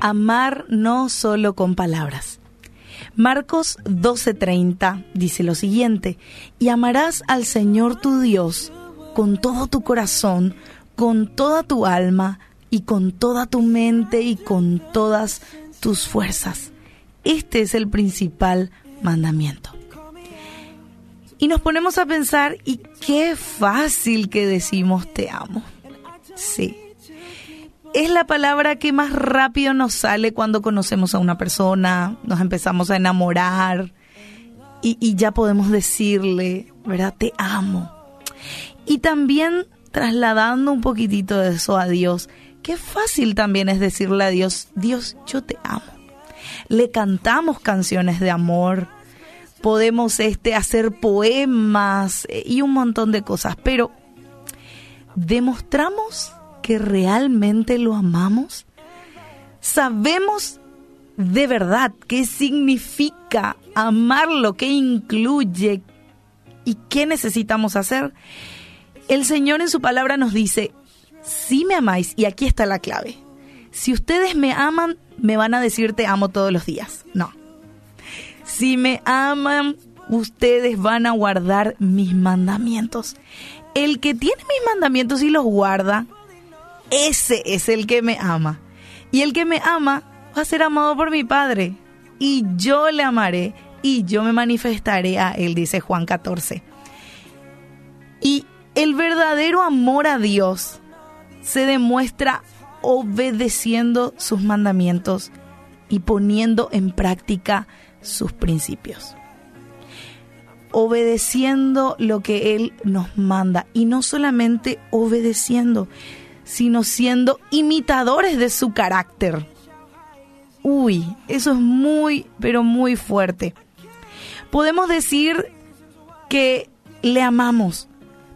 Amar no solo con palabras. Marcos 12:30 dice lo siguiente, y amarás al Señor tu Dios con todo tu corazón, con toda tu alma y con toda tu mente y con todas tus fuerzas. Este es el principal mandamiento. Y nos ponemos a pensar, y qué fácil que decimos te amo. Sí. Es la palabra que más rápido nos sale cuando conocemos a una persona, nos empezamos a enamorar y, ya podemos decirle, ¿verdad? Te amo. Y también trasladando un poquitito de eso a Dios, qué fácil también es decirle a Dios, Dios, yo te amo. Le cantamos canciones de amor, podemos este, hacer poemas eh, y un montón de cosas, pero ¿demostramos que realmente lo amamos? ¿Sabemos de verdad qué significa amarlo, qué incluye y qué necesitamos hacer? El Señor en su palabra nos dice, si me amáis, y aquí está la clave, si ustedes me aman, me van a decir te amo todos los días. No. Si me aman, ustedes van a guardar mis mandamientos. El que tiene mis mandamientos y los guarda, ese es el que me ama. Y el que me ama va a ser amado por mi Padre. Y yo le amaré y yo me manifestaré a él, dice Juan 14. Y el verdadero amor a Dios se demuestra obedeciendo sus mandamientos y poniendo en práctica sus principios. Obedeciendo lo que Él nos manda y no solamente obedeciendo, sino siendo imitadores de su carácter. Uy, eso es muy, pero muy fuerte. Podemos decir que le amamos,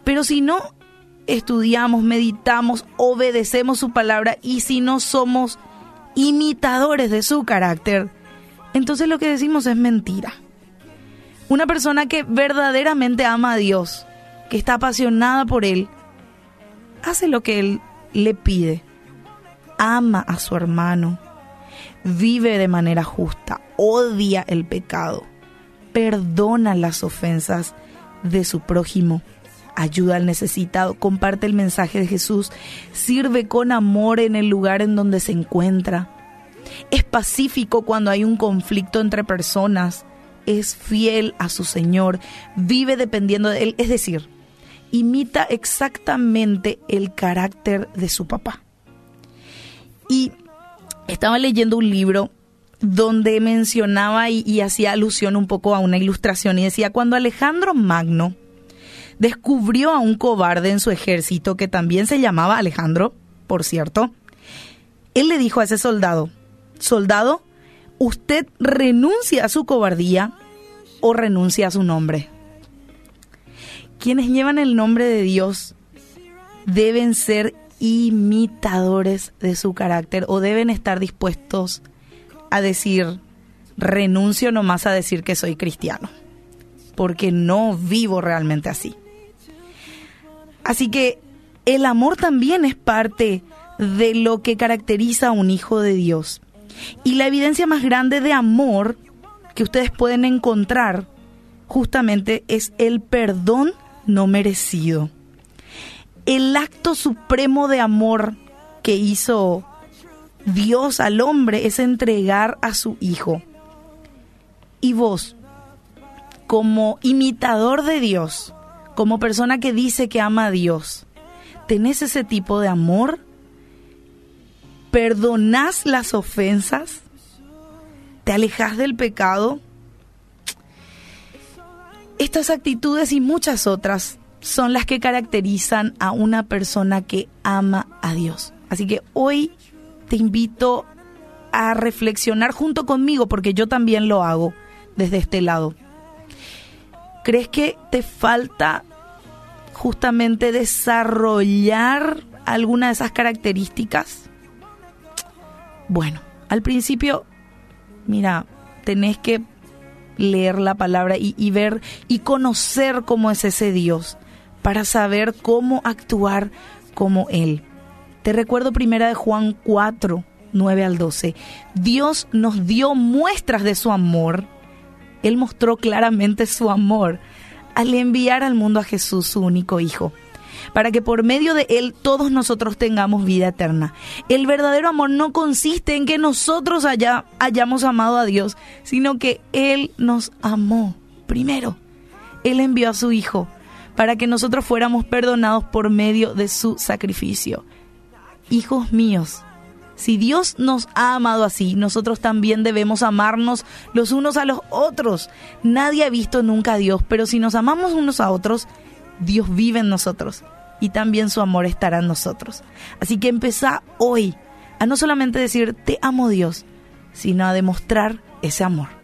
pero si no estudiamos, meditamos, obedecemos su palabra y si no somos imitadores de su carácter, entonces lo que decimos es mentira. Una persona que verdaderamente ama a Dios, que está apasionada por Él, hace lo que Él le pide, ama a su hermano, vive de manera justa, odia el pecado, perdona las ofensas de su prójimo ayuda al necesitado, comparte el mensaje de Jesús, sirve con amor en el lugar en donde se encuentra, es pacífico cuando hay un conflicto entre personas, es fiel a su Señor, vive dependiendo de Él, es decir, imita exactamente el carácter de su papá. Y estaba leyendo un libro donde mencionaba y, hacía alusión un poco a una ilustración y decía, cuando Alejandro Magno, descubrió a un cobarde en su ejército que también se llamaba Alejandro, por cierto. Él le dijo a ese soldado, soldado, usted renuncia a su cobardía o renuncia a su nombre. Quienes llevan el nombre de Dios deben ser imitadores de su carácter o deben estar dispuestos a decir, renuncio nomás a decir que soy cristiano, porque no vivo realmente así. Así que el amor también es parte de lo que caracteriza a un hijo de Dios. Y la evidencia más grande de amor que ustedes pueden encontrar justamente es el perdón no merecido. El acto supremo de amor que hizo Dios al hombre es entregar a su hijo. Y vos, como imitador de Dios, como persona que dice que ama a Dios, ¿tenés ese tipo de amor? ¿Perdonás las ofensas? ¿Te alejas del pecado? Estas actitudes y muchas otras son las que caracterizan a una persona que ama a Dios. Así que hoy te invito a reflexionar junto conmigo, porque yo también lo hago desde este lado. ¿Crees que te falta justamente desarrollar alguna de esas características? Bueno, al principio, mira, tenés que leer la palabra y, ver y conocer cómo es ese Dios para saber cómo actuar como Él. Te recuerdo primera de Juan 4, 9 al 12. Dios nos dio muestras de su amor. Él mostró claramente su amor al enviar al mundo a Jesús, su único Hijo, para que por medio de Él todos nosotros tengamos vida eterna. El verdadero amor no consiste en que nosotros haya, hayamos amado a Dios, sino que Él nos amó primero. Él envió a su Hijo para que nosotros fuéramos perdonados por medio de su sacrificio. Hijos míos, si Dios nos ha amado así, nosotros también debemos amarnos los unos a los otros. Nadie ha visto nunca a Dios, pero si nos amamos unos a otros, Dios vive en nosotros y también su amor estará en nosotros. Así que empezá hoy a no solamente decir te amo Dios, sino a demostrar ese amor.